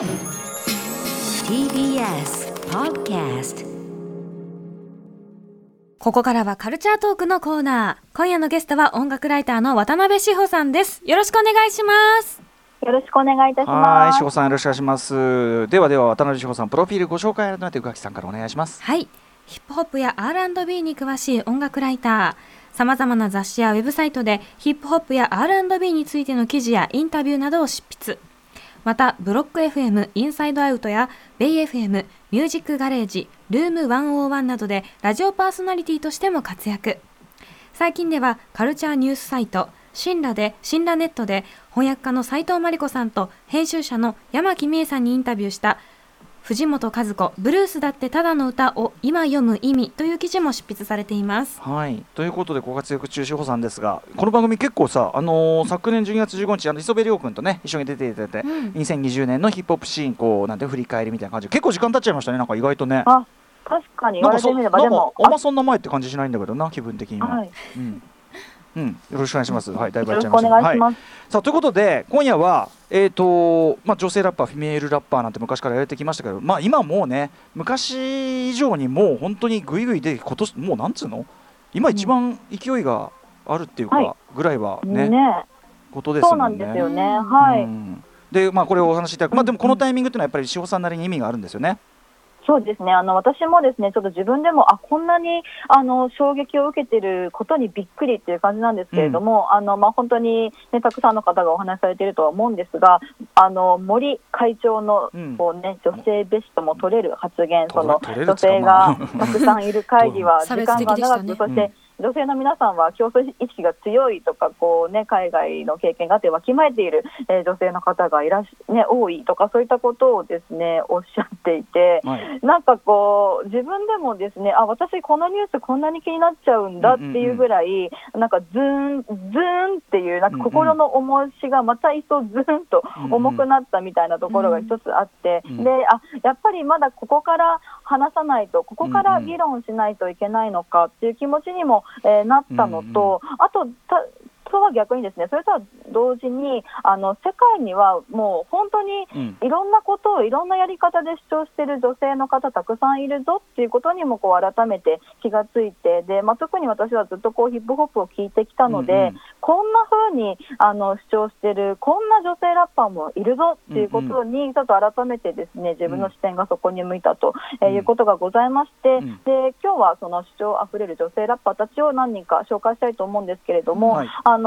TBS Podcast ここからはカルチャートークのコーナー。今夜のゲストは音楽ライターの渡辺志保さんです。よろしくお願いします。よろしくお願いいたしはい、ます。志保さんよろしくお願いします。ではでは渡辺志保さんプロフィールご紹介改めて宇垣さんからお願いします。はい。ヒップホップや R&B に詳しい音楽ライター。様々な雑誌やウェブサイトでヒップホップや R&B についての記事やインタビューなどを執筆。また、ブロック FM、インサイドアウトやベイ FM、ミュージックガレージ、ルーム101などでラジオパーソナリティとしても活躍。最近ではカルチャーニュースサイト、シンラで、新羅ネットで翻訳家の斉藤真理子さんと編集者の山木美恵さんにインタビューした藤本和子、ブルースだってただの歌を今読む意味という記事も執筆されています。はい、ということでご活躍中志保さんですがこの番組結構さ、あのー昨年12月15日あの磯部亮君とね一緒に出ていただいて、うん。2020年のヒップホップシーンこうなんて振り返りみたいな感じ。で結構時間経っちゃいましたね。なんか意外とね。あ、確かに言われてみれば、でも、あんまそんな前って感じしないんだけどな気分的には。はい、うんうん、よろしくお願いします。はい、だいぶよやっちゃいました。ろしくお願いします。さあということで今夜は、えーとまあ、女性ラッパーフィメールラッパーなんて昔からやられてきましたけど、まあ、今もうね昔以上にもう本当にぐいぐいで今年もうなんつうの？今一番勢いがあるっていうはいかぐらいはね,、ねことですそうなんもんね。ですよね。はい、うんでまあ、これをお話しいただく、まあ、でもこのタイミングっていうのはやっぱり志保さんなりに意味があるんですよね。そうですね。あの私もですね、ちょっと自分でもあこんなにあの衝撃を受けてることにびっくりっていう感じなんですけれども、あのまあ本当にねたくさんの方がお話しされているとは思うんですが、あの森会長のうん。こうね、女性蔑視とも取れる発言、その取れる女性がたくさんいる会議は 時間が長く、そして女性の皆さんは競争意識が強いとかこう、ね、海外の経験があってわきまえている、えー女性の方がいらっし、ね、多いとかそういったことをですねおっしゃっていて。はい。なんかこう自分でもですねあ私このニュースこんなに気になっちゃうんだっていうぐらい、なんかズーンズーンっていうなんか心の重しがまた一層ズーンと重くなったみたいなところが一つあって、うん。であやっぱりまだここから話さないとここから議論しないといけないのかっていう気持ちにも、えーなったのと、あとたとは逆にですねそれとは同時にあの世界にはもう本当にうん。いろんなことをいろんなやり方で主張している女性の方たくさんいるぞっていうことにもこう改めて気がついてで、まあ、特に私はずっとこうヒップホップを聞いてきたので、うんうん。こんな風にあの主張しているこんな女性ラッパーもいるぞっていうことにちょっと改めてですね自分の視点がそこに向いたと、えいうことがございまして、うん。で今日はその主張あふれる女性ラッパーたちを何人か紹介したいと思うんですけれども、はい。あの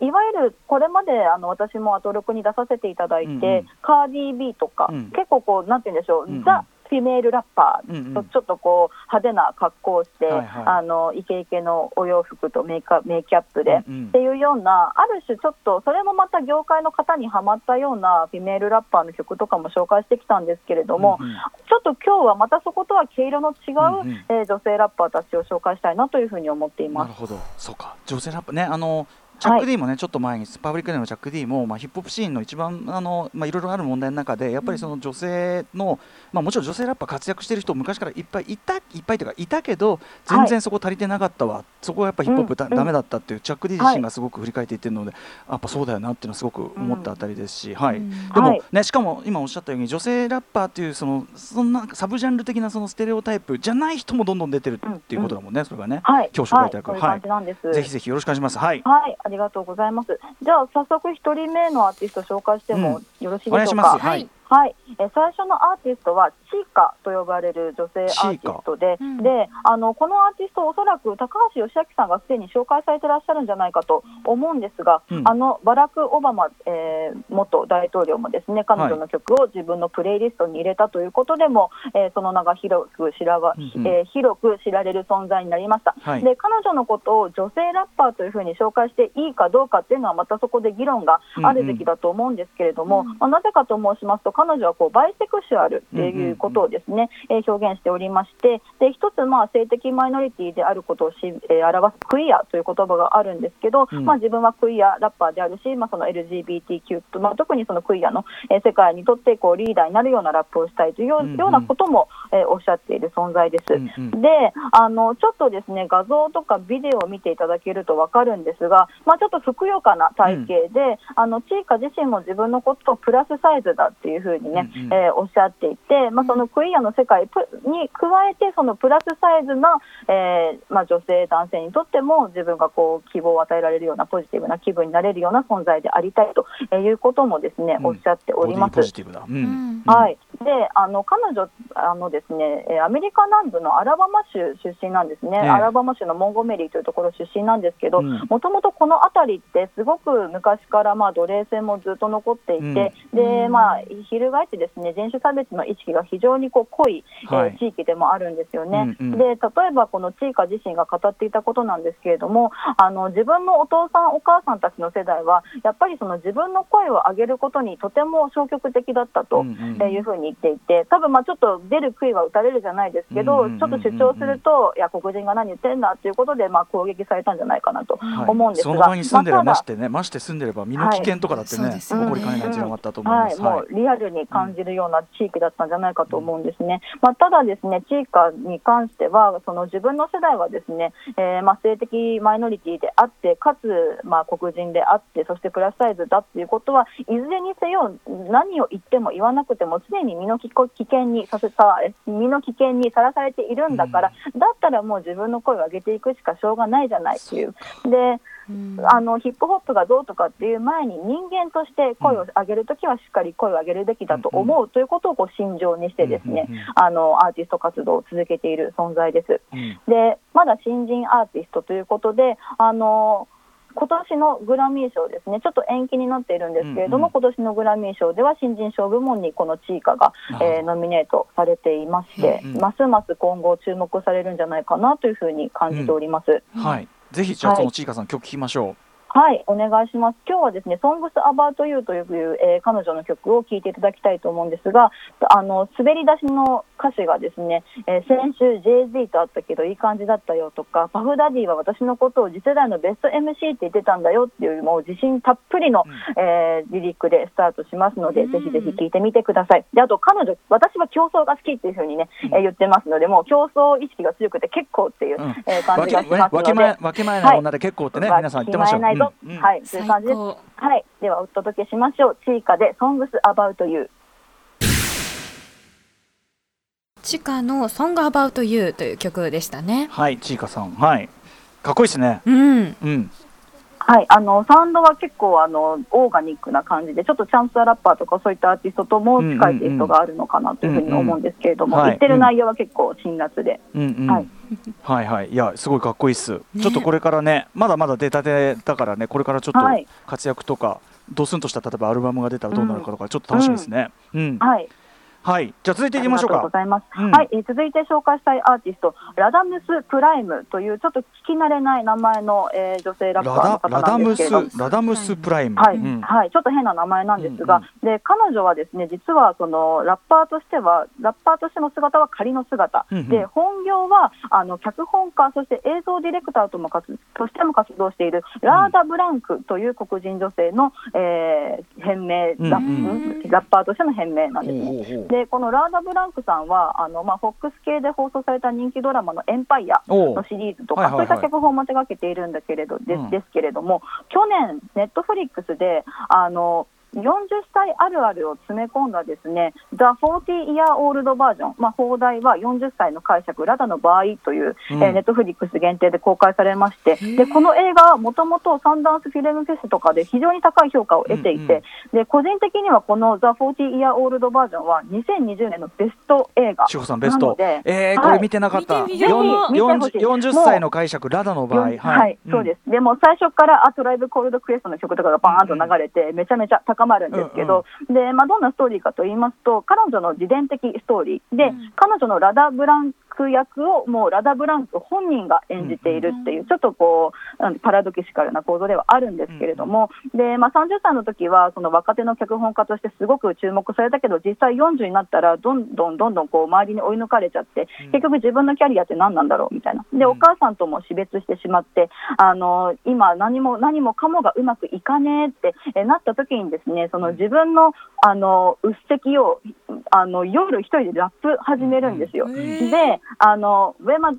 いわゆるこれまであの私もアトロクに出させていただいて、うんうん。カーディー・ビーとか、うん。結構こうなんて言うんでしょう、うんうん。ザ・フィメールラッパー、とちょっとこう派手な格好をして、はいはい。あのイケイケのお洋服とメイカメイキャップで、うんうん。っていうようなある種ちょっとそれもまた業界の方にはまったようなフィメールラッパーの曲とかも紹介してきたんですけれども、うんうん。ちょっと今日はまたそことは毛色の違う、うんうん。えー女性ラッパーたちを紹介したいなというふうに思っています。なるほど、そうか、女性ラッパーね、あの。チャック D もね、ちょっと前にパブリックでのチャック D も、まあ、ヒップホップシーンの一番あの、まあ、いろいろある問題の中でやっぱりその女性の、まあ、もちろん女性ラッパー活躍してる人昔からいっぱいいたいっぱいというかいたけど全然そこ足りてなかったわ、そこはやっぱヒップホップだ、うん。うんダメだったっていうチャック D 自身がすごく振り返っていってるので、やっぱそうだよなっていうのはすごく思ったあたりですし、はい、うん。でも、はい。ね、しかも今おっしゃったように女性ラッパーっていうそのそんなサブジャンル的なそのステレオタイプじゃない人もどんどん出てるっていうことだもんね、それがね、はい、今日紹介い。ただく、はい。ぜひぜひよろしくお願いします。はい。はい、ありがとうございます。じゃあ早速一人目のアーティスト紹介してもよろしいでしょうか？お願いします。はい。はい、えー最初のアーティストはチーカと呼ばれる女性アーティストで、うん。であのこのアーティストおそらく高橋義明さんがすでに紹介されていらっしゃるんじゃないかと思うんですが、うん。あのバラク・オバマ、えー元大統領もですね彼女の曲を自分のプレイリストに入れたということでも、えーその名が広く知らば、うんうん。えー広く知られる存在になりました。はい。で彼女のことを女性ラッパーというふうに紹介していいかどうかっていうのはまたそこで議論があるべきだと思うんですけれども、うん。まあ、なぜかと申しますと彼女はこうバイセクシュアルっていうことをですね、えー表現しておりましてで一つまあ性的マイノリティであることをし、えー表すクイアという言葉があるんですけど、うん。まあ、自分はクイアラッパーであるし、まあ、その LGBTQ と、まあ、特にそのクイアの、えー世界にとってこうリーダーになるようなラップをしたいというよう,、なことも、えーおっしゃっている存在です。うんうん。であのちょっとですね画像とかビデオを見ていただけると分かるんですが、まあ、ちょっとふくよかな体型で、あのチーカ自身も自分のことをプラスサイズだっていうふうにね、うんうん。えーおっしゃっていて、まあ、そのクイアの世界プに加えてそのプラスサイズな、えーまあ、女性男性にとっても自分がこう希望を与えられるようなポジティブな気分になれるような存在でありたいということもですね、うん。おっしゃっております。ボディポ。ジティブだ。うん。うん。はい、であの彼女あのですね、えーアメリカ南部のアラバマ州出身なんですね、ええ。アラバマ州のモンゴメリーというところ出身なんですけど、うん。もともとこの辺りって、すごく昔からまあ奴隷制もずっと残っていて、うん。でうん。まあ、翻ってですね人種差別の意識が非常にこう濃い、えーはい。地域でもあるんですよね。うんうん。で例えばこのチーカ自身が語っていたことなんですけれども、あの自分のお父さん、お母さんたちの世代は、やっぱりその自分の声を上げることにとても消極的だったと。いうふうに言っていて、多分まあちょっと出る杭は打たれるじゃないですけど、ちょっと主張すると、いや、黒人が何言ってんだということで、まあ攻撃されたんじゃないかなとはい。思うんですが、その場に住んでればましてね、まして住んでれば身の危険とかだってね、起はい。そうですよねこりかねない事情があったと思いまはい、す。もうリアルに感じるような地域だったんじゃないかと思うんですね。まあ、ただ、ですね地域に関しては、その自分の世代はですね、えーまあ、性的マイノリティであって、かつ、まあ、黒人であって、そしてプラスサイズだっていうことは、いずれにせよ、何を言っても言わなくても、常に身の危危険にさせた、え身の危険にさらされているんだから、だったらもう自分の声を上げていくしかしょうがないじゃないっていう。でうん。あのヒップホップがどうとかっていう前に人間として声を上げるときはしっかり声を上げるべきだと思うということをこう心情にしてですね、あのアーティスト活動を続けている存在です。うん。でまだ新人アーティストということであの今年のグラミー賞ですね、ちょっと延期になっているんですけれども、うんうん。今年のグラミー賞では新人賞部門にこのチーカが、えーノミネートされていまして、うんうん。ますます今後注目されるんじゃないかなというふうに感じております。はい。ぜひじゃあはい。そのちいかさん曲聴きましょはい、お願いします。今日はですね、Songs About You という、えー彼女の曲を聴いていただきたいと思うんですが、あの滑り出しの歌詞がですね、えー先週 Jay-Z と会ったけどいい感じだったよとか、パフダディは私のことを次世代のベスト MC って言ってたんだよっていうもう自信たっぷりの、えーリリックでスタートしますので、うんぜひぜひ聴いてみてください。で、あと彼女、私は競争が好きっていうふうにね、えー言ってますので、もう競争意識が強くて結構っていう、うんえー感じがしますので。わけ前わけ前な女で結構ってね、はい皆さん言ってましょう。わきまえないぞうんうんはい、という最感じです。高はい、ではお届けしましょう。チーカで Songs About You。チカの「Song About You」という曲でしたね。はい、ちいかさん。はい。かっこいいですね。うん、うん。はい、あのサウンドは結構あのオーガニックな感じで、ちょっとチャンスアラッパーとかそういったアーティストとも近いテイストがあるのかなというふうに思うんですけれども、言ってる内容は結構辛辣で、うんうん。はい。はいはいいやすごいかっこいいっす、ちょっとこれからねまだまだ出たてだからねこれからちょっとはい。活躍とか、ドスンとした例えばアルバムが出たらどうなるかとかちょっと楽しみですね、うん。はい、はい。じゃあ続いていきましょうありがとうごかざいます。うん。はい、えー続いて紹介したいアーティスト、ラダムス・プライムというちょっと聞き慣れない名前の、えー女性ラッパーのラダ方なラダムスんですけれども。ラダムスプライム、はい、うん。はい、ちょっと変な名前なんですが、で彼女はですね実はそのラッパーとしてはラッパーとしての姿は仮の姿、うんうん。で本業はあの脚本家そして映像ディレクターとも活としても活動しているラーダ・ブランクという黒人女性の、えー変名ラ,、うんラッパーとしての変名なんですね。ほうほうほうでこのラーダ・ブランクさんはあの、まあ、フォックス系で放送された人気ドラマの「エンパイア」のシリーズとか、はいはいはい。そういった脚本も手掛けているんだけれどで,、うん。ですけれども去年、ネットフリックスであの40歳あるあるを詰め込んだですね「The 40 Year Old バージョン」まあ、放題は40歳の解釈ラダの場合という、うん。えーネットフリックス限定で公開されましてでこの映画はもともとサンダンスフィルムフェスとかで非常に高い評価を得ていて、で個人的にはこの「The 40 Year Old バージョン」は2020年のベスト映画志保さんベスト。なのでえー、はい。これ見てなかった、見てみよう。よん見てほしい。40 40歳の解釈ラダの場合。よはい、そうです。す。でも最初からあトライブコールドクエストの曲とかがバーンと流れて、めちゃめちゃ高まるんですけど、で、まあ、どんなストーリーかと言いますと、彼女の自伝的ストーリー。で、うん。彼女のラダ・ブランク役をもうラダ・ブランク本人が演じているっていう、ちょっとこう、パラドキシカルな構造ではあるんですけれども、で、まあ、30歳の時は、その若手の脚本家としてすごく注目されたけど、実際40になったら、どんどんどんどんこう周りに追い抜かれちゃって、結局自分のキャリアって何なんだろうみたいな。で、お母さんとも死別してしまって、あの、今何も何もかもがうまくいかねえってえなった時にですね、その自分の、あの、うっせきを、あの夜一人でラップ始めるんですよ。で、あの、上ま、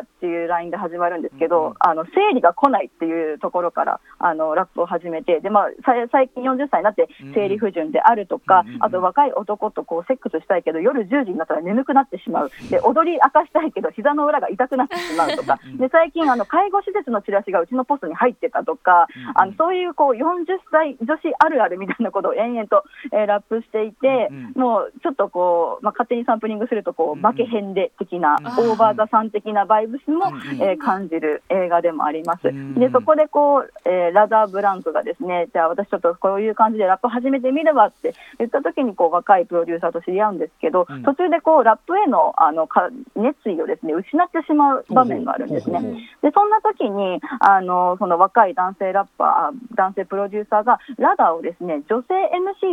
っていうラインで始まるんですけど、うんあの生理が来ないっていうところからあのラップを始めてで、まあ、さ最近40歳になって生理不順であるとか、うんあと若い男とこうセックスしたいけど夜10時になったら眠くなってしまう。で踊り明かしたいけど膝の裏が痛くなってしまうとか。で最近あの介護施設のチラシがうちのポストに入ってたとか、あのそういうこう40歳女子あるあるみたいなことを延々と、えーラップしていて、うんもうちょっとこう、まあ、勝手にサンプリングするとこう、うんバケヘンデ的な、うんオーバーザさん的なバイブスも、うんえー感じる映画でもあります。うんでそこでこう、えーラザー・ブランクがですねじゃあ私ちょっとこういう感じでラップ始めてみればって言った時にこう若いプロデューサーと知り合うんですけど、うん途中でこうラップへのあのか熱意をですね失ってしまう場面があるんですね。でそんな時にあのその若い男性ラッパー男性プロデューサーがラダーをですね女性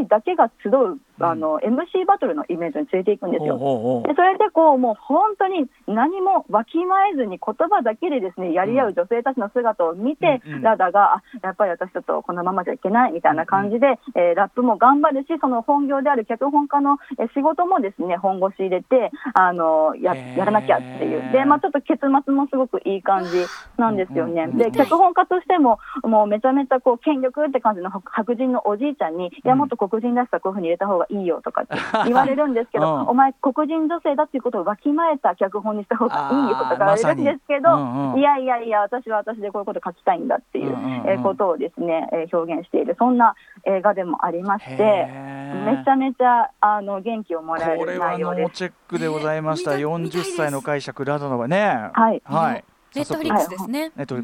MC だけが集うあの、MC バトルのイベントに連れていくんですよ。でそれでこうもう本当に何もわきまえずに言葉だけでですねやり合う女性たちの姿を見て、うんうん。ラダがあやっぱり私ちょっとこのままじゃいけないみたいな感じで、えーラップも頑張るしその本業である脚本家のえー仕事もですね本腰入れてあのややらなきゃっていう。で、まあ、ちょっと結末もすごくいい感じなんですよね。うんうんうん。で脚本家としてももうめちゃめちゃこう権力って感じの白人のおじいちゃんに、いやもっと黒人らしさこういうふうに入れた方がいいよとかって言われるんですけど、うんお前黒人女性だっていうことをわきまえた脚本にした方がいいよとか言われるんですけど、まうんうんいやいやいや私は私でこういうこと書きたいんだっていう、ことをですね、えー表現しているそんな映画でもありましてめちゃめちゃあの元気をもらえるこれは内容です。ノーチェックでございました。ね見た40歳の解釈ラダのはね。はいはい。ネットフリックスですね。ネットフ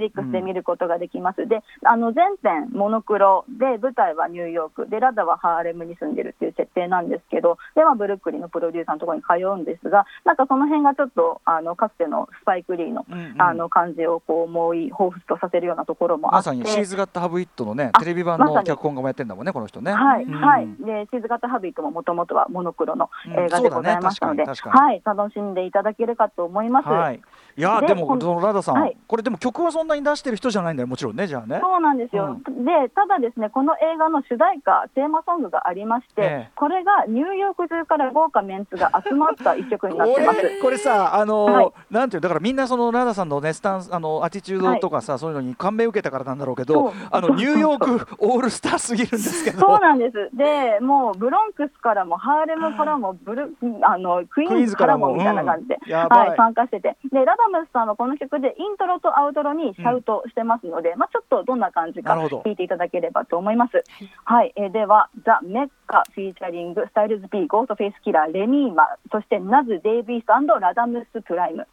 リックスで見ることができます。で、あの全編モノクロで舞台はニューヨーク。でラダはハーレムに住んでるっていう設定なんですけど、でまあブルックリンのプロデューサーのところに通うんですが、なんかその辺がちょっとあのかつてのスパイクリーの、うんうん。あの感じをこう思い彷彿とさせるようなところもあって。まさに She's Gotta Have It のねあテレビ版の脚本家もやってんだもんねこの人ね。はい、うん。はい。で、 She's Gotta Have It ももともとはモノクロのうん。映画でございましたので、そうだね。はい、楽しんでいただけるかと思います。はい。いやででもそのラダさん、はい。これでも曲はそんなに出してる人じゃないんだよもちろんねじゃあね。そうなんですよ、でただ、ですねこの映画の主題歌、テーマソングがありまして、ええ。これがニューヨーク中から豪華メンツが集まった一曲になってます。俺 これさあの、はい。なんていうだからみんなそのラダさんのねスタンスあのアティチュードとかさ、そういうのに感銘を受けたからなんだろうけどあのニューヨークオールスターすぎるんですけど。そうなんです。でもうブロンクスからもハーレムからもブルあのクイーンズからもみたいな感じで、うん。はい、参加してて。でラダムスさんはこの曲でイントロとアウトロにシャウトしてますので、まあ、ちょっとどんな感じか聞いていただければと思います。はい、えーでは The Mecca フィーチャリングスタイルズ・ピーゴーストフェイスキラーレミーマそしてナズ・デイブ・イーストラダムス・プライム。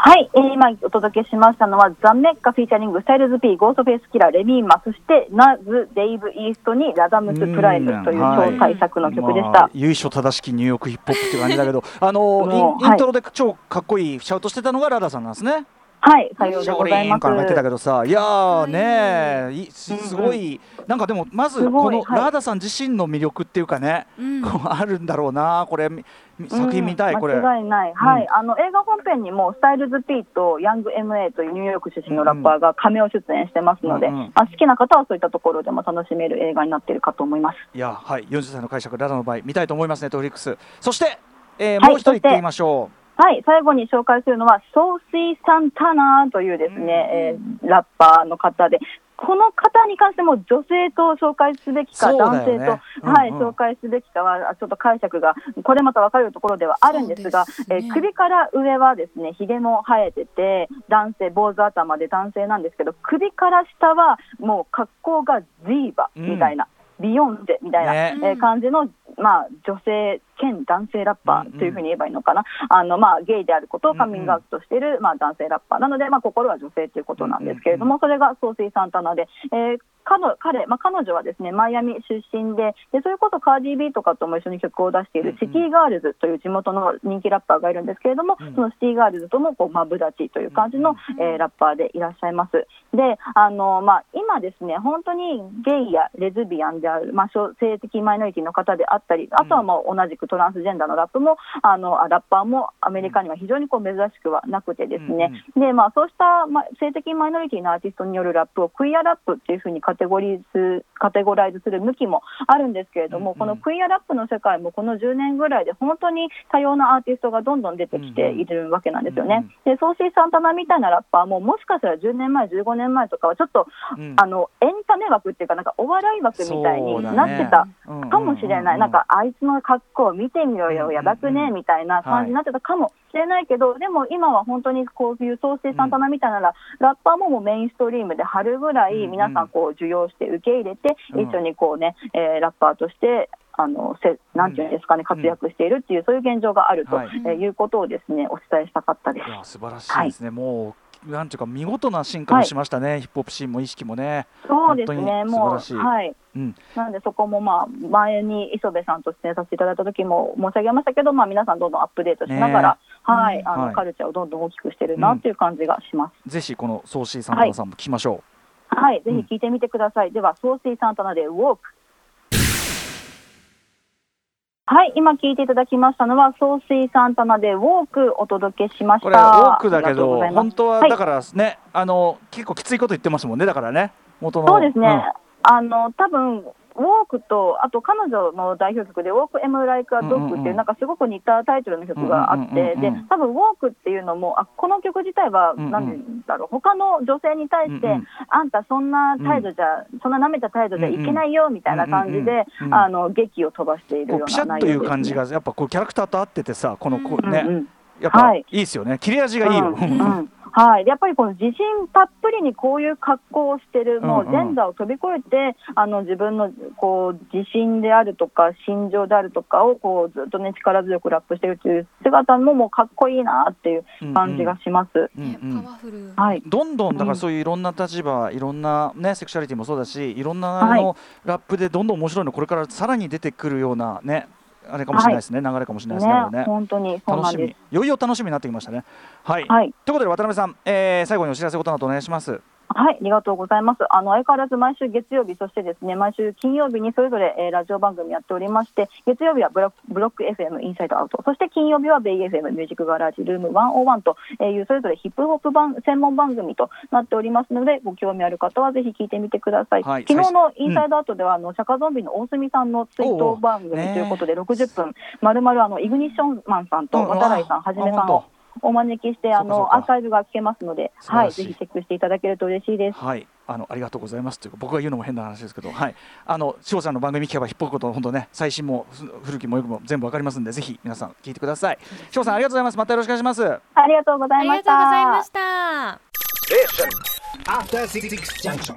はい、えー今お届けしましたのは The Mecca フィーチャリングスタイルズ・ピーゴーストフェイスキラーレミーマそしてナズ・デイブ・イーストにラダムス・プライムという超大作の曲でした。まあ由緒正しきニューヨークヒップホップっていう感じだけど あのインイントロで超かっこいいシャウトしてたのがラダさんなんですね。はい、さようでございます。からも言ってたけどさいやーはい。ねすすごい。なんかでもまずこのいはい。ラダさん自身の魅力っていうかね、あるんだろうなこれ。作品見たい、うん。これ。間違いない、はい、あの映画本編にもスタイルズ・ピーとヤング MA というニューヨーク出身のラッパーがカメオ出演してますので、うんうん。あ好きな方はそういったところでも楽しめる映画になっているかと思います。いやはい。40歳の解釈ラダの場合見たいと思いますねトフリックス。そして、えーはいもう一人行ってみましょはい、最後に紹介するのはソーシー・サンタナというですね、えーラッパーの方で、この方に関しても女性と紹介すべきか、そうだよ男性ねと、はい、うん。うん紹介すべきかは、あちょっと解釈が、これまた分かるところではあるんですが、すね。えー首から上はですね、ひげも生えてて、男性、坊主頭で男性なんですけど、首から下はもう格好がディーバみたいな、ビヨンセみたいな、ね。えー感じの、まあ、女性兼男性ラッパーというふうに言えばいいのかな、あのまあ、ゲイであることをカミングアウトしている、まあ、男性ラッパーなので、まあ、心は女性ということなんですけれども、それがソーシー・サンタナで、えー彼彼まあ、彼女はですねマイアミ出身でで、それこそカーディー・ビーとかとも一緒に曲を出しているシティガールズという地元の人気ラッパーがいるんですけれども、うん。そのシティガールズともこうマブダチという感じの、うんえーラッパーでいらっしゃいます。であの、まあ、今ですね、本当にゲイやレズビアンである、まあ、性的マイノリティの方であったり、あとはもう同じくトランスジェンダーのラップもあのあラッパーもアメリカには非常にこう珍しくはなくてですね、でまあ、そうした、ま、性的マイノリティのアーティストによるラップをクイアラップっていうふうにカテゴリーズカテゴライズする向きもあるんですけれども、このクイアラップの世界もこの10年ぐらいで本当に多様なアーティストがどんどん出てきているわけなんですよね。でソーシー・サンタナみたいなラッパーももしかしたら10年前15年前とかはちょっと、あのエンタメ枠っていうかなんかお笑い枠みたいになってたかもしれない、なんかあいつの格好を見てみろよ、やばくねみたいな感じになってたかもしれないけど、でも今は本当にこういうソーシー・サンタナみたいなら、ラッパーももうメインストリームで春ぐらい皆さんこう受容して受け入れて、一緒にこうね、えー、ラッパーとしてあのせなんていうんですかね、活躍しているっていう、そういう現状があると、はい、えー、いうことをですねお伝えしたかったです。素晴らしいですね、はい、もうなんていうか見事な進化もしましたね、はい、ヒップホップシーンも意識もね。そうですね、もうはい。うん、なのでそこもまあ前に磯部さんと出演させていただいた時も申し上げましたけど、まあ皆さんどんどんアップデートしながら、ね、はい、あの、はい、カルチャーをどんどん大きくしてるなっていう感じがします。うん、ぜひこのソーシーさんも聞きましょう。はい、ぜひ聞いてみてください。うん、ではソーシーサンタナでウォーク。はい、今聞いていただきましたのは、総水サンタナでウォークお届けしました。これウォークだけど、本当はだからね、はい、あの結構きついこと言ってますもんね、だからね、元の。そうですね。うん、あの多分ウォークと、あと彼女の代表曲で、ウォーク・エム・ライク・ア・ドッグっていう、なんかすごく似たタイトルの曲があって、で多分ウォークっていうのも、あこの曲自体は、なんだろう、他の女性に対して、あんた、そんな態度じゃ、そんな舐めた態度じゃいけないよみたいな感じで、あの劇を飛ばしているようなピシャッという感じが、やっぱこうキャラクターと合っててさ、このこうね。やっぱい。いですよね、切れ味がいいよ。はい、やっぱりこの自信たっぷりにこういう格好をしてる、もうジェンダーを飛び越えて、あの自分のこう自信であるとか、心情であるとかをこうずっとね、力強くラップしてるという姿ももうかっこいいなっていう感じがします。はい、どんどんだからそういういろんな立場、いろんなね、セクシャリティもそうだし、いろんなあの、ラップでどんどん面白いの、これからさらに出てくるようなね、あれかもしれないですね、はい、流れかもしれないですね。ね本当に楽しみ、いよいよ楽しみになってきましたね。はい。はい、ということで渡辺さん、えー、最後にお知らせことなどお願いします。はい、ありがとうございます。あの相変わらず毎週月曜日、そしてですね毎週金曜日にそれぞれ、えー、ラジオ番組やっておりまして、月曜日はブロブロック FM インサイドアウト、そして金曜日はベイ FM ミュージックガラージルーム101というそれぞれヒップホップ番専門番組となっておりますので、ご興味ある方はぜひ聞いてみてください。はい、昨日のインサイドアウトでは、うん、あの釈迦ゾンビの大隅さんの追悼番組ということで、60分まるまるあのイグニッションマンさんと渡来さん、はじめさんをお招きしてあのアーカイブが聞けますので、はい、ぜひチェックしていただけると嬉しいです。はい、あのありがとうございますというか僕が言うのも変な話ですけど、はい、あの翔さんの番組聞けばヒップホップと本当ね最新も古きもよくも全部わかりますんでぜひ皆さん聞いてください。翔さんありがとうございます。またよろしくお願いします。ありがとうございました。ありがとうございました。